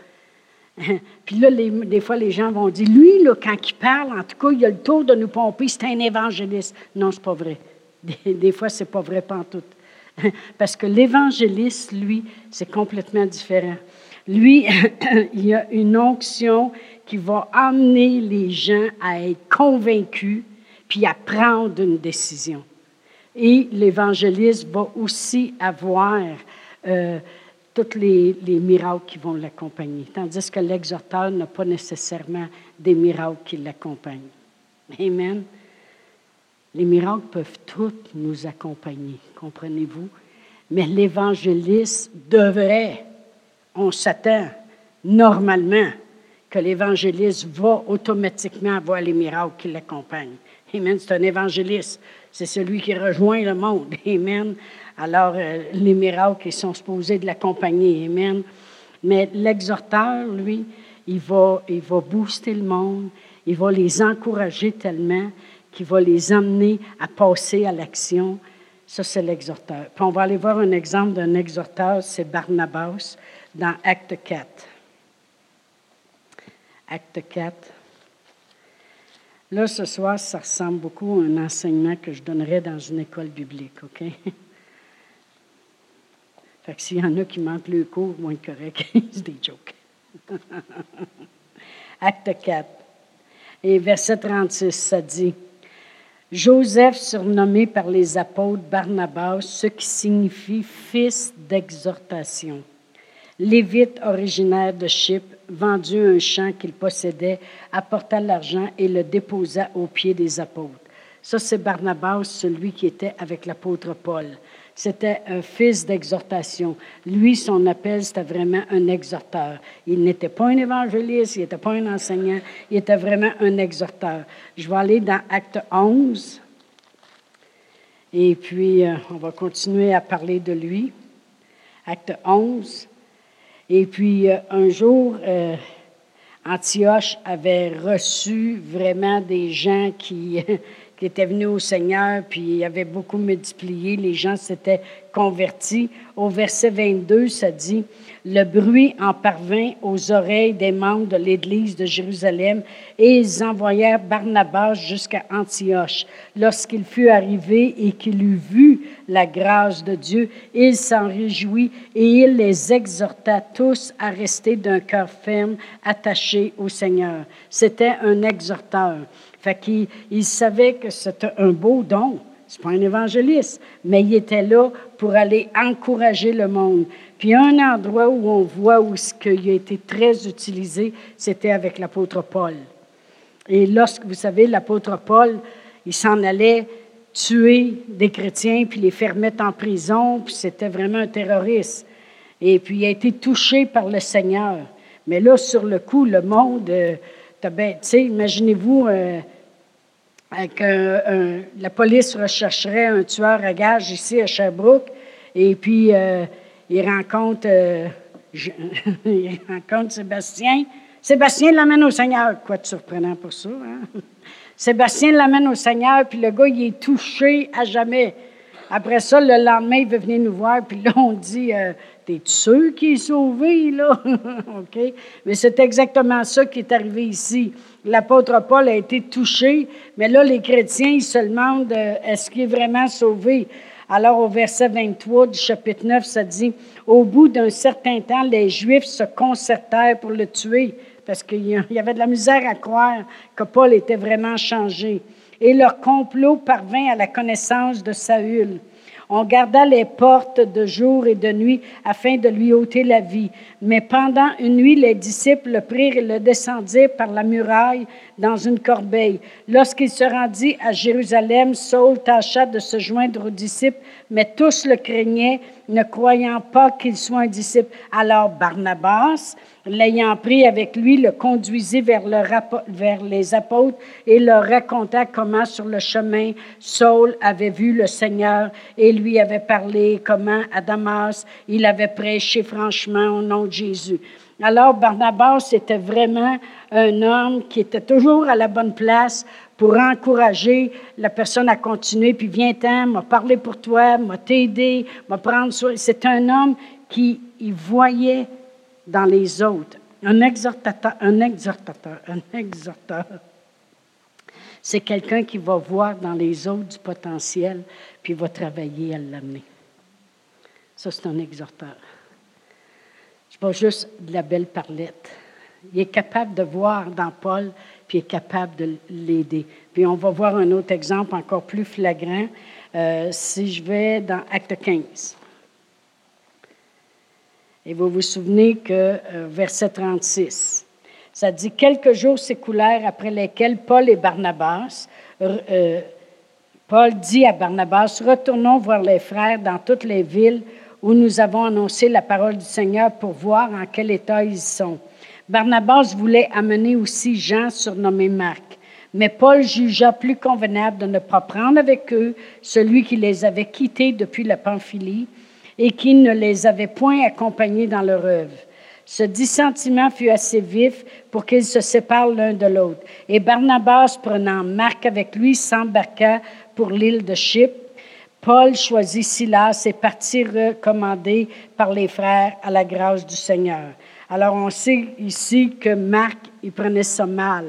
Puis là, des fois, les gens vont dire Lui, là, quand il parle, en tout cas, il a le tour de nous pomper, c'est un évangéliste. Non, c'est pas vrai. Des, fois, c'est pas vrai, pas tout. Parce que l'évangéliste, lui, c'est complètement différent. Lui, il y a une onction qui va amener les gens à être convaincus puis à prendre une décision. Et l'évangéliste va aussi avoir euh, tous les, miracles qui vont l'accompagner, tandis que l'exhorteur n'a pas nécessairement des miracles qui l'accompagnent. Amen. Les miracles peuvent tous nous accompagner, comprenez-vous? Mais l'évangéliste devrait, on s'attend normalement que l'évangéliste va automatiquement avoir les miracles qui l'accompagnent. Amen. C'est un évangéliste. C'est celui qui rejoint le monde. Amen. Alors, euh, les miracles, ils sont supposés de l'accompagner. Amen. Mais l'exhorteur, lui, il va, il va booster le monde, il va les encourager tellement qu'il va les amener à passer à l'action. Ça, c'est l'exhorteur. Puis on va aller voir un exemple d'un exhorteur, c'est Barnabas, dans Acte 4. Acte 4. Là, ce soir, ça ressemble beaucoup à un enseignement que je donnerais dans une école biblique, OK? Fait que s'il y en a qui manquent le cours, moins correct, c'est des jokes. Acte 4. Et verset 36, ça dit Joseph, surnommé par les apôtres Barnabas, ce qui signifie fils d'exhortation. Lévite originaire de Chypre, vendu un champ qu'il possédait, apporta l'argent et le déposa aux pieds des apôtres. Ça, c'est Barnabas, celui qui était avec l'apôtre Paul. C'était un fils d'exhortation. Lui, son appel, c'était vraiment un exhorteur. Il n'était pas un évangéliste, il n'était pas un enseignant, il était vraiment un exhorteur. Je vais aller dans Acte 11. Et puis, euh, on va continuer à parler de lui. Acte 11. Et puis, euh, un jour, euh, Antioche avait reçu vraiment des gens qui, qui étaient au Seigneur, puis il avait beaucoup multiplié, les gens s'étaient convertis. Au verset 22, ça dit, le bruit en parvint aux oreilles des membres de l'Église de Jérusalem, et ils envoyèrent Barnabas jusqu'à Antioche. Lorsqu'il fut arrivé et qu'il eut vu la grâce de Dieu, il s'en réjouit et il les exhorta tous à rester d'un cœur ferme, attaché au Seigneur. C'était un exhorteur. Fait qu'il il savait que c'était un beau don. C'est pas un évangéliste, mais il était là pour aller encourager le monde. Puis un endroit où on voit où ce qu'il a été très utilisé, c'était avec l'apôtre Paul. Et lorsque, vous savez, l'apôtre Paul, il s'en allait tuer des chrétiens, puis les faire mettre en prison, puis c'était vraiment un terroriste. Et puis il a été touché par le Seigneur. Mais là, sur le coup, le monde, euh, tu sais, imaginez-vous, euh, la police rechercherait un tueur à gage ici à Sherbrooke, et puis euh, il, rencontre, euh, il rencontre Sébastien. Sébastien l'amène au Seigneur. Quoi de surprenant pour ça? Hein? Sébastien l'amène au Seigneur, puis le gars, il est touché à jamais. Après ça, le lendemain, il veut venir nous voir, puis là, on dit euh, T'es sûr qu'il est sauvé, là? OK? Mais c'est exactement ça qui est arrivé ici. L'apôtre Paul a été touché, mais là, les chrétiens, ils se demandent euh, Est-ce qu'il est vraiment sauvé? Alors, au verset 23 du chapitre 9, ça dit Au bout d'un certain temps, les Juifs se concertèrent pour le tuer, parce qu'il y avait de la misère à croire que Paul était vraiment changé et leur complot parvint à la connaissance de Saül. On garda les portes de jour et de nuit afin de lui ôter la vie. Mais pendant une nuit, les disciples le prirent et le descendirent par la muraille dans une corbeille. Lorsqu'il se rendit à Jérusalem, Saul tâcha de se joindre aux disciples, mais tous le craignaient, ne croyant pas qu'il soit un disciple. Alors Barnabas, l'ayant pris avec lui, le conduisit vers, vers les apôtres et leur raconta comment sur le chemin Saul avait vu le Seigneur et lui avait parlé, comment à Damas il avait prêché franchement au nom de Jésus. Alors Barnabas était vraiment un homme qui était toujours à la bonne place pour encourager la personne à continuer, puis viens-t'en, m'a parlé pour toi, m'a t'aider, m'a prendre soin. C'est un homme qui voyait dans les autres. Un exhortateur, un exhortateur, un exhortateur. C'est quelqu'un qui va voir dans les autres du potentiel, puis va travailler à l'amener. Ça, c'est un exhorteur. Pas juste de la belle parlette. Il est capable de voir dans Paul, puis il est capable de l'aider. Puis on va voir un autre exemple encore plus flagrant. Euh, si je vais dans Acte 15. Et vous vous souvenez que euh, verset 36, ça dit Quelques jours s'écoulèrent après lesquels Paul et Barnabas, euh, Paul dit à Barnabas Retournons voir les frères dans toutes les villes où nous avons annoncé la parole du Seigneur pour voir en quel état ils sont. Barnabas voulait amener aussi Jean, surnommé Marc. Mais Paul jugea plus convenable de ne pas prendre avec eux celui qui les avait quittés depuis la Pamphylie et qui ne les avait point accompagnés dans leur œuvre. Ce dissentiment fut assez vif pour qu'ils se séparent l'un de l'autre. Et Barnabas, prenant Marc avec lui, s'embarqua pour l'île de Chypre. Paul choisit Silas et partit recommandé par les frères à la grâce du Seigneur. Alors on sait ici que Marc, il prenait ça mal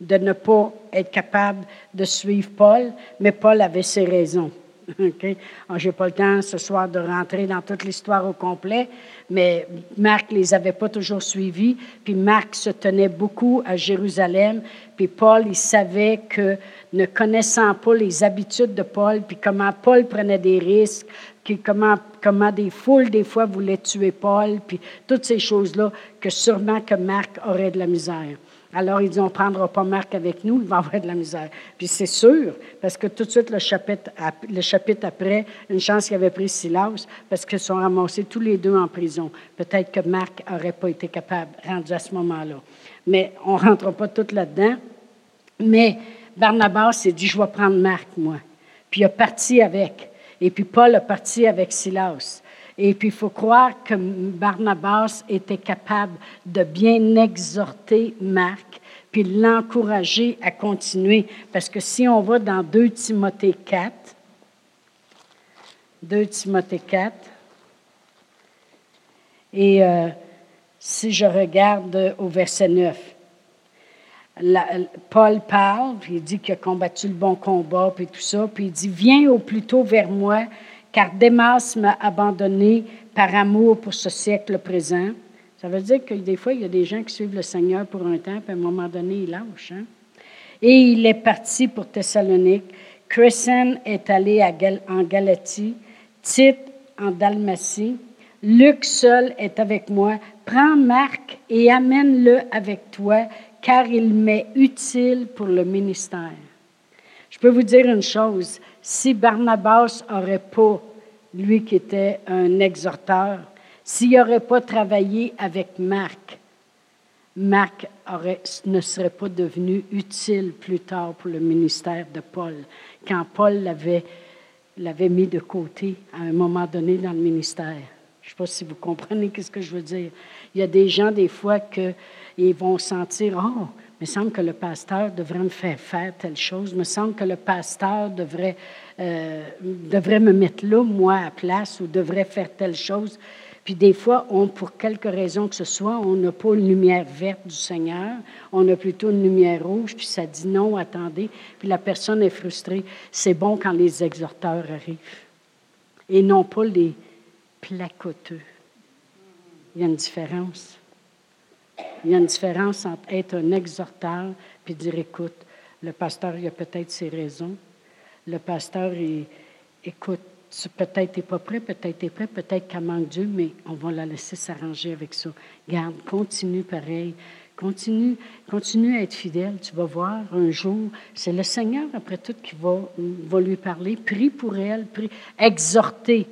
de ne pas être capable de suivre Paul, mais Paul avait ses raisons. OK? Je n'ai pas le temps ce soir de rentrer dans toute l'histoire au complet, mais Marc ne les avait pas toujours suivis. Puis Marc se tenait beaucoup à Jérusalem. Puis Paul, il savait que, ne connaissant pas les habitudes de Paul, puis comment Paul prenait des risques, puis comment, comment des foules, des fois, voulaient tuer Paul, puis toutes ces choses-là, que sûrement que Marc aurait de la misère. Alors, il dit, on ne prendra pas Marc avec nous, il va avoir de la misère. Puis c'est sûr, parce que tout de suite, le chapitre, le chapitre après, une chance qu'il avait pris Silas, parce qu'ils sont ramassés tous les deux en prison. Peut-être que Marc n'aurait pas été capable, rendu à ce moment-là. Mais on ne rentre pas tout là-dedans. Mais Barnabas s'est dit, je vais prendre Marc, moi. Puis il a parti avec. Et puis Paul a parti avec Silas. Et puis, il faut croire que Barnabas était capable de bien exhorter Marc, puis l'encourager à continuer. Parce que si on va dans 2 Timothée 4, 2 Timothée 4, et euh, si je regarde au verset 9, Paul parle, puis il dit qu'il a combattu le bon combat, puis tout ça, puis il dit, viens au plus tôt vers moi car Démas m'a abandonné par amour pour ce siècle présent. Ça veut dire que des fois, il y a des gens qui suivent le Seigneur pour un temps, puis à un moment donné, ils lâchent. Hein? Et il est parti pour Thessalonique. Crescent est allé en Galatie, Tite en Dalmatie. Luc seul est avec moi. Prends Marc et amène-le avec toi, car il m'est utile pour le ministère. Je peux vous dire une chose, si Barnabas n'aurait pas, lui qui était un exhorteur, s'il n'aurait pas travaillé avec Marc, Marc ne serait pas devenu utile plus tard pour le ministère de Paul, quand Paul l'avait, l'avait mis de côté à un moment donné dans le ministère. Je ne sais pas si vous comprenez ce que je veux dire. Il y a des gens, des fois, qui vont sentir, oh, me semble que le pasteur devrait me faire faire telle chose. Me semble que le pasteur devrait, euh, devrait me mettre là, moi, à place, ou devrait faire telle chose. Puis des fois, pour quelque raison que ce soit, on n'a pas une lumière verte du Seigneur, on a plutôt une lumière rouge, puis ça dit non, attendez, puis la personne est frustrée. C'est bon quand les exhorteurs arrivent, et non pas les placoteux. Il y a une différence. Il y a une différence entre être un exhorteur et dire écoute, le pasteur, il a peut-être ses raisons. Le pasteur, il, écoute, peut-être n'est pas prêt, peut-être est prêt, peut-être qu'il manque Dieu, mais on va la laisser s'arranger avec ça. Garde, continue pareil. Continue, continue à être fidèle. Tu vas voir un jour, c'est le Seigneur, après tout, qui va, va lui parler. Prie pour elle, prie, exhorter.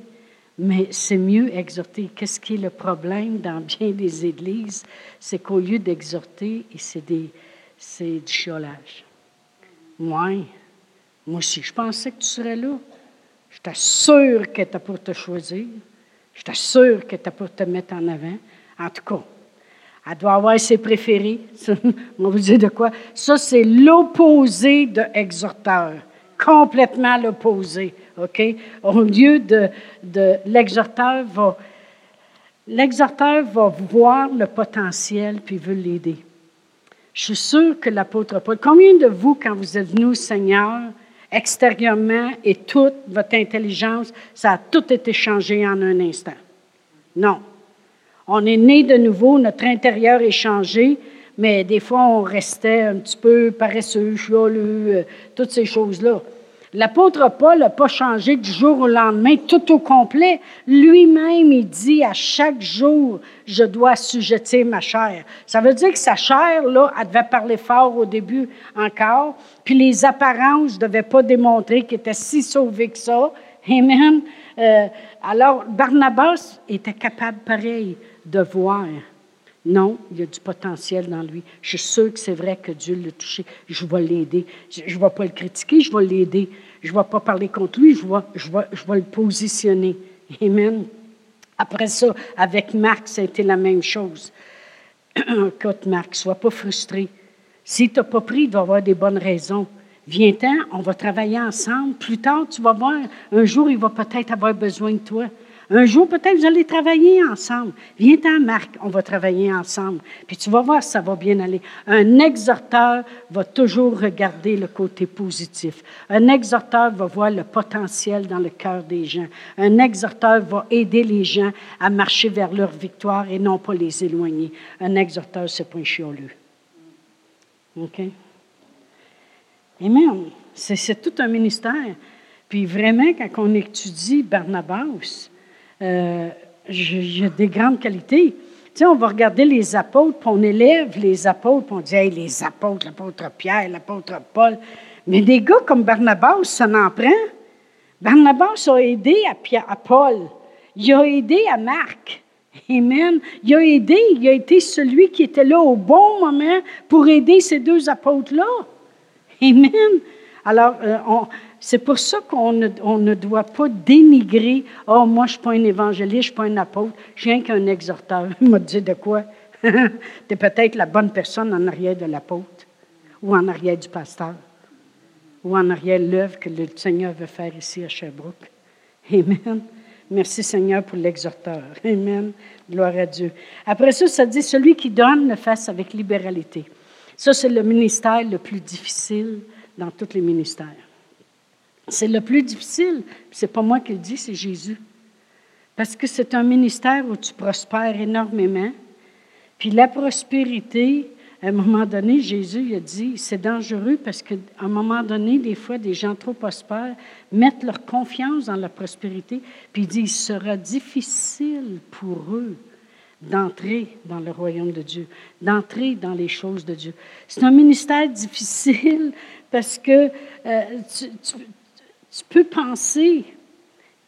Mais c'est mieux exhorter. Qu'est-ce qui est le problème dans bien des églises? C'est qu'au lieu d'exhorter, c'est, du chiolage. Moi, moi aussi, je pensais que tu serais là. Je t'assure qu'elle t'a pour te choisir. Je t'assure qu'elle t'a pour te mettre en avant. En tout cas, elle doit avoir ses préférés. On vous dire de quoi? Ça, c'est l'opposé de exhorteur. Complètement l'opposé. OK? Au lieu de, l'exhorteur va, l'exhorteur va voir le potentiel puis veut l'aider. Je suis sûre que l'apôtre Paul, combien de vous, quand vous êtes venu Seigneur, extérieurement et toute votre intelligence, ça a tout été changé en un instant? Non. On est né de nouveau, notre intérieur est changé, mais des fois, on restait un petit peu paresseux, chialeux, toutes ces choses-là. L'apôtre Paul n'a pas changé du jour au lendemain, tout au complet. Lui-même, il dit à chaque jour, je dois assujettir ma chair. Ça veut dire que sa chair, là, elle devait parler fort au début encore, puis les apparences ne devaient pas démontrer qu'il était si sauvé que ça. Amen. Euh, alors, Barnabas était capable, pareil, de voir. Non, il y a du potentiel dans lui. Je suis sûr que c'est vrai que Dieu l'a touché. Je vais l'aider. Je ne vais pas le critiquer, je vais l'aider. Je ne vais pas parler contre lui, je vais le positionner. Amen. Après ça, avec Marc, ça a été la même chose. Écoute, Marc, sois pas frustré. Si tu n'as pas pris, il doit avoir des bonnes raisons. Viens-t'en, on va travailler ensemble. Plus tard, tu vas voir, un jour, il va peut-être avoir besoin de toi. Un jour, peut-être, vous allez travailler ensemble. Viens-t'en, Marc, on va travailler ensemble. Puis tu vas voir, ça va bien aller. Un exhorteur va toujours regarder le côté positif. Un exhorteur va voir le potentiel dans le cœur des gens. Un exhorteur va aider les gens à marcher vers leur victoire et non pas les éloigner. Un exhorteur, c'est pas un chioleux. OK? Amen. C'est tout un ministère. Puis vraiment, quand on étudie Barnabas, euh, j'ai des grandes qualités. Tu sais, on va regarder les apôtres, puis on élève les apôtres, puis on dit, hey, les apôtres, l'apôtre Pierre, l'apôtre Paul. Mais des gars comme Barnabas, ça n'en prend. Barnabas a aidé à, Paul. Il a aidé à Marc. Amen. Il a aidé, il a été celui qui était là au bon moment pour aider ces deux apôtres-là. Amen. Alors, euh, c'est pour ça qu'on ne, doit pas dénigrer Oh, moi, je ne suis pas un évangéliste, je ne suis pas un apôtre, je suis qu'un exhorteur. Il m'a dit de quoi? Tu es peut-être la bonne personne en arrière de l'apôtre, ou en arrière du pasteur, ou en arrière de l'œuvre que le Seigneur veut faire ici à Sherbrooke. Amen. Merci Seigneur pour l'exhorteur. Amen. Gloire à Dieu. Après ça, ça dit celui qui donne le fasse avec libéralité. Ça, c'est le ministère le plus difficile dans tous les ministères. C'est le plus difficile. Ce n'est pas moi qui le dis, c'est Jésus. Parce que c'est un ministère où tu prospères énormément. Puis la prospérité, à un moment donné, Jésus a dit, c'est dangereux parce qu'à un moment donné, des fois, des gens trop prospères mettent leur confiance dans la prospérité, puis il dit, il sera difficile pour eux d'entrer dans le royaume de Dieu, d'entrer dans les choses de Dieu. C'est un ministère difficile parce que euh, tu, peux penser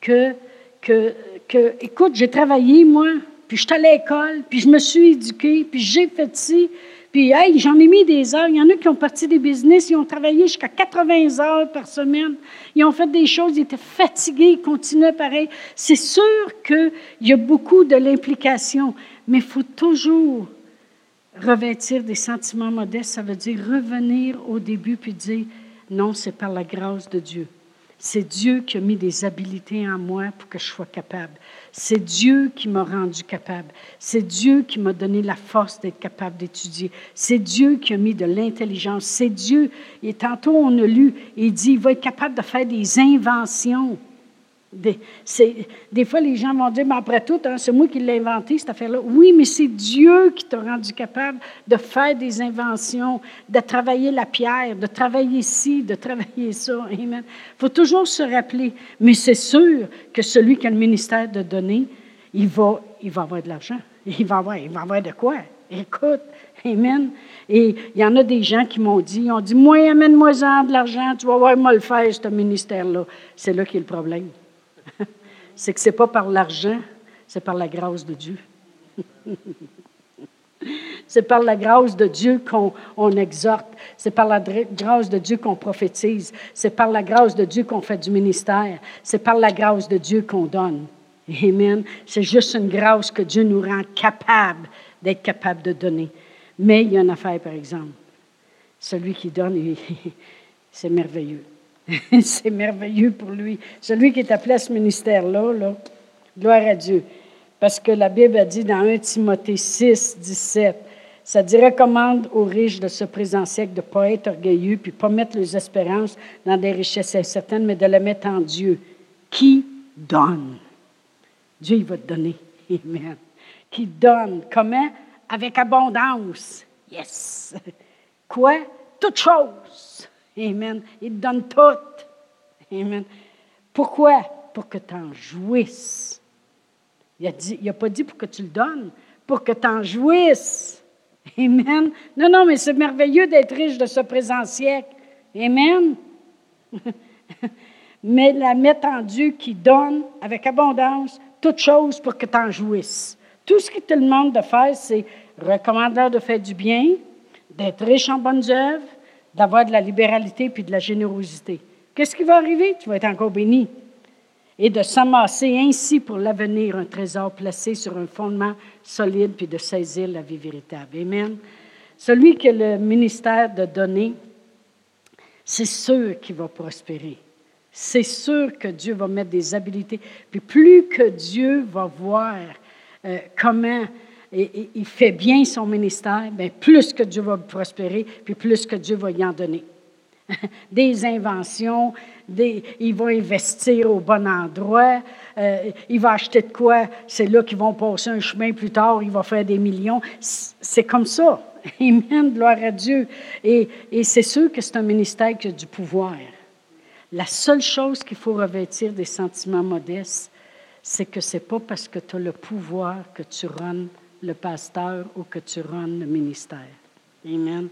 que, que, que écoute, j'ai travaillé, moi, puis je suis à l'école, puis je me suis éduqué, puis j'ai fait ci, puis hey, j'en ai mis des heures. Il y en a qui ont parti des business, ils ont travaillé jusqu'à 80 heures par semaine. Ils ont fait des choses, ils étaient fatigués, ils continuaient pareil. C'est sûr qu'il y a beaucoup de l'implication, mais il faut toujours revêtir des sentiments modestes. Ça veut dire revenir au début puis dire non, c'est par la grâce de Dieu. C'est Dieu qui a mis des habiletés en moi pour que je sois capable. C'est Dieu qui m'a rendu capable. C'est Dieu qui m'a donné la force d'être capable d'étudier. C'est Dieu qui a mis de l'intelligence. C'est Dieu. Et tantôt, on a lu, il dit, il va être capable de faire des inventions. Des, des, fois, les gens vont dire, mais après tout, hein, c'est moi qui l'ai inventé, cette affaire-là. Oui, mais c'est Dieu qui t'a rendu capable de faire des inventions, de travailler la pierre, de travailler ci, de travailler ça. Amen. Il faut toujours se rappeler. Mais c'est sûr que celui qui a le ministère de donner, il va, il va avoir de l'argent. Il va avoir, il va avoir de quoi? Écoute, Amen. Et il y en a des gens qui m'ont dit, ils ont dit, moi, amène-moi-en de l'argent, tu vas voir, moi le faire, ce ministère-là. C'est là, là qu'est le problème. C'est que ce n'est pas par l'argent, c'est par la grâce de Dieu. c'est par la grâce de Dieu qu'on exhorte. C'est par la grâce de Dieu qu'on prophétise. C'est par la grâce de Dieu qu'on fait du ministère. C'est par la grâce de Dieu qu'on donne. Amen. C'est juste une grâce que Dieu nous rend capable d'être capable de donner. Mais il y a une affaire, par exemple. Celui qui donne, c'est merveilleux. c'est merveilleux pour lui. Celui qui est appelé à ce ministère-là, là, gloire à Dieu. Parce que la Bible a dit dans 1 Timothée 6, 17, ça dit recommande aux riches de ce présent siècle de ne pas être orgueilleux, puis pas mettre leurs espérances dans des richesses incertaines, mais de les mettre en Dieu, qui donne? Dieu, il va te donner. Amen. Qui donne? Comment? Avec abondance. Yes. Quoi? Toute chose. Amen. Il te donne tout. Amen. Pourquoi? Pour que tu en jouisses. Il n'a pas dit pour que tu le donnes, pour que tu en jouisses. Amen. Non, non, mais c'est merveilleux d'être riche de ce présent siècle. Amen. mais la en Dieu qui donne avec abondance toute chose pour que tu en jouisses. Tout ce qu'il te demande de faire, c'est recommander de faire du bien, d'être riche en bonnes œuvres, d'avoir de la libéralité puis de la générosité. Qu'est-ce qui va arriver? Tu vas être encore béni. Et de s'amasser ainsi pour l'avenir un trésor placé sur un fondement solide puis de saisir la vie véritable. Amen. Celui qui a le ministère de donner, c'est sûr qu'il va prospérer. C'est sûr que Dieu va mettre des habilités. Puis plus que Dieu va voir euh, comment il fait bien son ministère, bien, plus que Dieu va prospérer, puis plus que Dieu va y en donner. des inventions, il va investir au bon endroit, euh, il va acheter de quoi, c'est là qu'ils vont passer un chemin plus tard, il va faire des millions. C'est comme ça. Amen, gloire à Dieu. Et, et c'est sûr que c'est un ministère qui a du pouvoir. La seule chose qu'il faut revêtir des sentiments modestes, c'est que ce n'est pas parce que tu as le pouvoir que tu runs le pasteur ou que tu runs le ministère. Amen.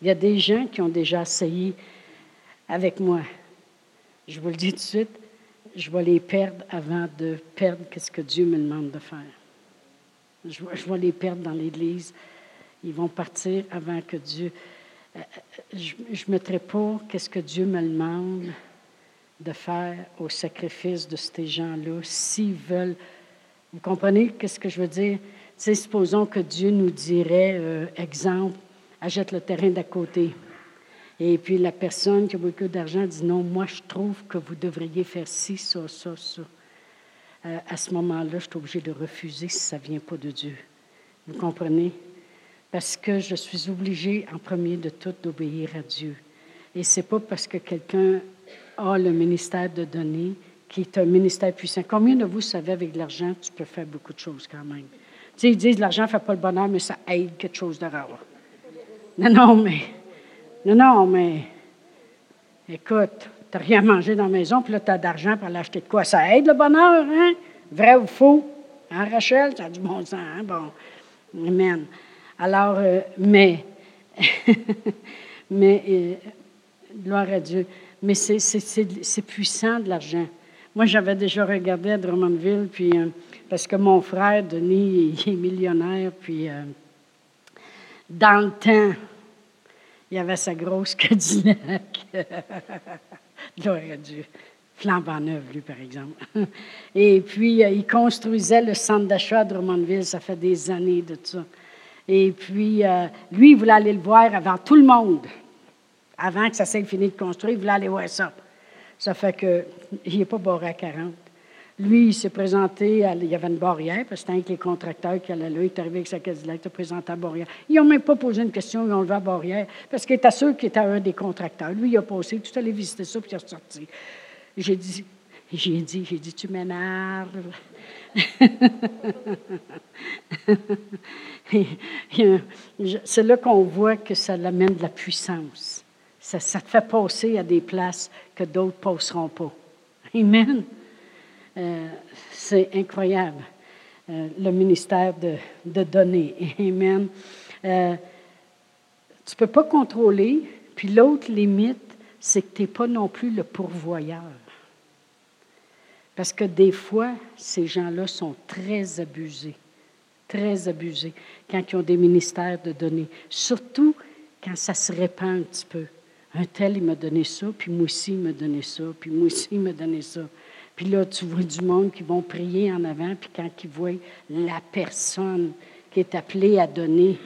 Il y a des gens qui ont déjà essayé avec moi. Je vous le dis tout de suite, je vais les perdre avant de perdre ce que Dieu me demande de faire. Je, je vais les perdre dans l'Église. Ils vont partir avant que Dieu... Euh, je ne mettrai pas qu'est-ce que Dieu me demande de faire au sacrifice de ces gens-là s'ils veulent. Vous comprenez qu'est-ce que je veux dire? Sais, supposons que Dieu nous dirait, euh, exemple, achète le terrain d'à côté. Et puis la personne qui a beaucoup d'argent dit non, moi je trouve que vous devriez faire ci, ça, ça, ça. Euh, à ce moment-là, je suis obligé de refuser si ça ne vient pas de Dieu. Vous comprenez? Parce que je suis obligé, en premier de tout, d'obéir à Dieu. Et ce n'est pas parce que quelqu'un a le ministère de donner qui est un ministère puissant. Combien de vous savez, avec l'argent, tu peux faire beaucoup de choses quand même? Ils disent l'argent ne fait pas le bonheur, mais ça aide quelque chose de rare. Non, non, mais. Non, non, mais. Écoute, tu n'as rien à manger dans la maison, puis là, tu as d'argent pour aller acheter de quoi? Ça aide le bonheur, hein? Vrai ou faux? Hein, Rachel? Ça a du bon sens, hein? Bon. Amen. Alors, euh, mais. mais. Euh, gloire à Dieu. Mais c'est puissant de l'argent. Moi, j'avais déjà regardé à Drummondville, puis. Euh, parce que mon frère, Denis, il est millionnaire, puis euh, dans le temps, il avait sa grosse Cadillac. Gloire à Dieu. Flambant neuf, lui, par exemple. Et puis, euh, il construisait le centre d'achat de Drummondville. Ça fait des années de ça. Et puis, lui, il voulait aller le voir avant tout le monde. Avant que ça s'ait fini de construire, il voulait aller voir ça. Ça fait qu'il n'est pas barré à 40. Lui, il s'est présenté, il y avait une barrière, parce que c'était avec les contracteurs qui allaient là. Il est arrivé avec sa Cadillac, il s'est présenté à la barrière. Ils n'ont même pas posé une question, ils ont levé la barrière, parce qu'il était sûr qu'il était un des contracteurs. Lui, il a passé, tout allé visiter ça, puis il est ressorti. J'ai dit, j'ai dit, j'ai dit, tu m'énerves. C'est là qu'on voit que ça l'amène de la puissance. Ça, ça te fait passer à des places que d'autres ne passeront pas. Amen. Euh, c'est incroyable, euh, le ministère de, de donner. Amen. Euh, tu ne peux pas contrôler. Puis l'autre limite, c'est que tu n'es pas non plus le pourvoyeur. Parce que des fois, ces gens-là sont très abusés, très abusés quand ils ont des ministères de donner. Surtout quand ça se répand un petit peu. Un tel, il m'a donné ça, puis moi aussi, il m'a donné ça, puis moi aussi, il m'a donné ça. Puis là, tu vois du monde qui vont prier en avant, puis quand ils voient la personne qui est appelée à donner,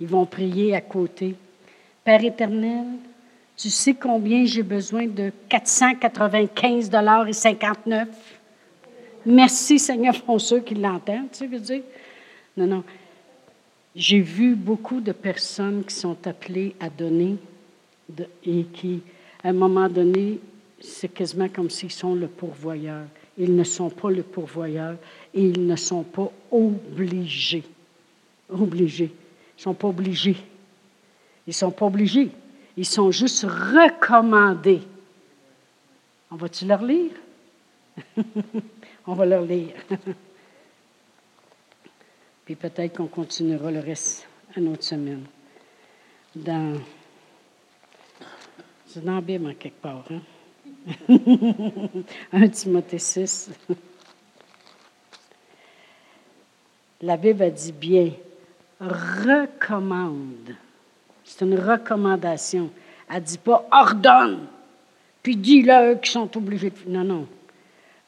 ils vont prier à côté. Père éternel, tu sais combien j'ai besoin de 495 dollars et 59. Merci Seigneur pour ceux qui l'entendent, tu veux dire. Non, non. J'ai vu beaucoup de personnes qui sont appelées à donner et qui, à un moment donné, c'est quasiment comme s'ils sont le pourvoyeur. Ils ne sont pas le pourvoyeur et ils ne sont pas obligés. Obligés. Ils ne sont pas obligés. Ils ne sont pas obligés. Ils sont juste recommandés. On va-tu leur lire? On va leur lire. Puis peut-être qu'on continuera le reste à notre semaine. Dans, c'est dans la en quelque part. Hein? 1 Timothée 6. La Bible a dit bien, recommande. C'est une recommandation. Elle ne dit pas ordonne, puis dis-leur qu'ils sont obligés de. Non, non.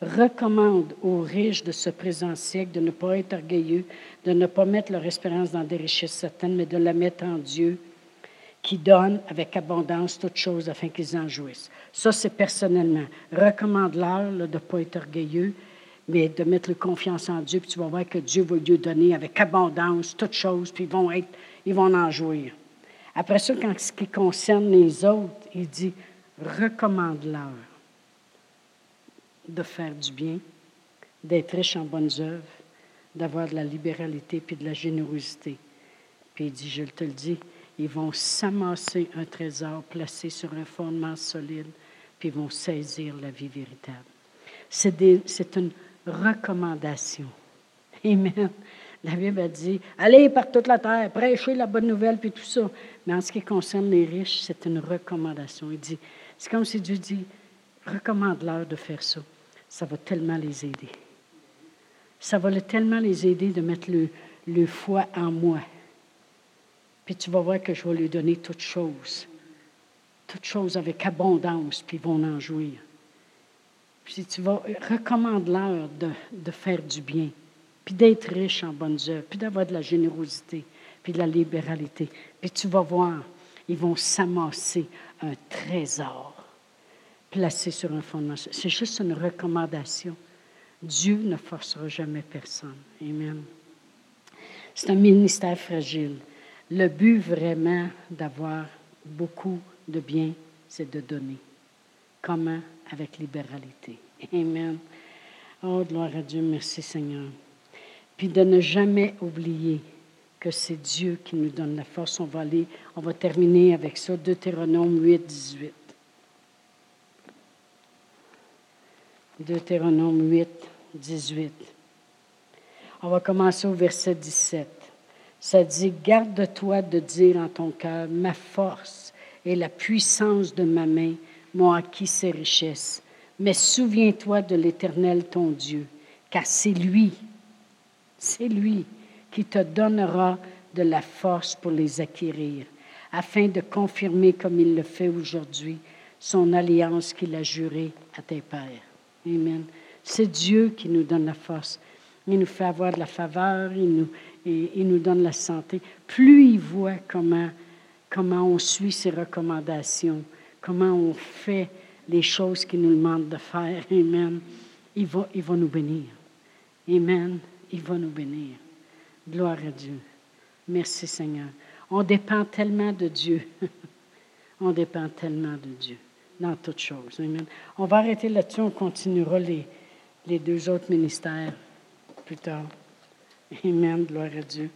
Recommande aux riches de ce présent siècle de ne pas être orgueilleux, de ne pas mettre leur espérance dans des richesses certaines, mais de la mettre en Dieu, qui donne avec abondance toutes choses afin qu'ils en jouissent. Ça, c'est personnellement. Recommande-leur de ne pas être orgueilleux, mais de mettre confiance en Dieu, puis tu vas voir que Dieu va lui donner avec abondance toutes choses, puis ils vont, être, ils vont en jouir. Après ça, quand ce qui concerne les autres, il dit recommande-leur de faire du bien, d'être riche en bonnes œuvres, d'avoir de la libéralité puis de la générosité. Puis il dit, je te le dis, ils vont s'amasser un trésor placé sur un fondement solide, puis ils vont saisir la vie véritable. C'est une recommandation. Amen. La Bible a dit, allez par toute la terre, prêchez la bonne nouvelle, puis tout ça. Mais en ce qui concerne les riches, c'est une recommandation. Il dit, c'est comme si Dieu dit, recommande-leur de faire ça. Ça va tellement les aider. Ça va tellement les aider de mettre le, le foi en moi. Puis tu vas voir que je vais lui donner toutes choses. Toutes choses avec abondance, puis ils vont en jouir. Puis tu vas, recommande-leur de, de faire du bien, puis d'être riche en bonnes œuvres, puis d'avoir de la générosité, puis de la libéralité. Puis tu vas voir, ils vont s'amasser un trésor placé sur un fondement. C'est juste une recommandation. Dieu ne forcera jamais personne. Amen. C'est un ministère fragile. Le but vraiment d'avoir beaucoup de biens, c'est de donner. Comment? Avec libéralité. Amen. Oh, gloire à Dieu. Merci Seigneur. Puis de ne jamais oublier que c'est Dieu qui nous donne la force. On va aller, on va terminer avec ça, Deutéronome 8, 18. Deutéronome 8, 18. On va commencer au verset 17 ça dit, garde-toi de dire en ton cœur, ma force et la puissance de ma main m'ont acquis ces richesses. Mais souviens-toi de l'Éternel ton Dieu, car c'est lui, c'est lui qui te donnera de la force pour les acquérir, afin de confirmer comme il le fait aujourd'hui son alliance qu'il a jurée à tes pères. Amen. C'est Dieu qui nous donne la force. Il nous fait avoir de la faveur, il nous, et il nous donne la santé, plus il voit comment, comment on suit ses recommandations, comment on fait les choses qu'il nous demande de faire, Amen, il va, il va nous bénir. Amen, il va nous bénir. Gloire à Dieu. Merci Seigneur. On dépend tellement de Dieu. on dépend tellement de Dieu dans toutes choses. Amen. On va arrêter là-dessus, on continuera les, les deux autres ministères plus tard. Amen. Gloire à Dieu.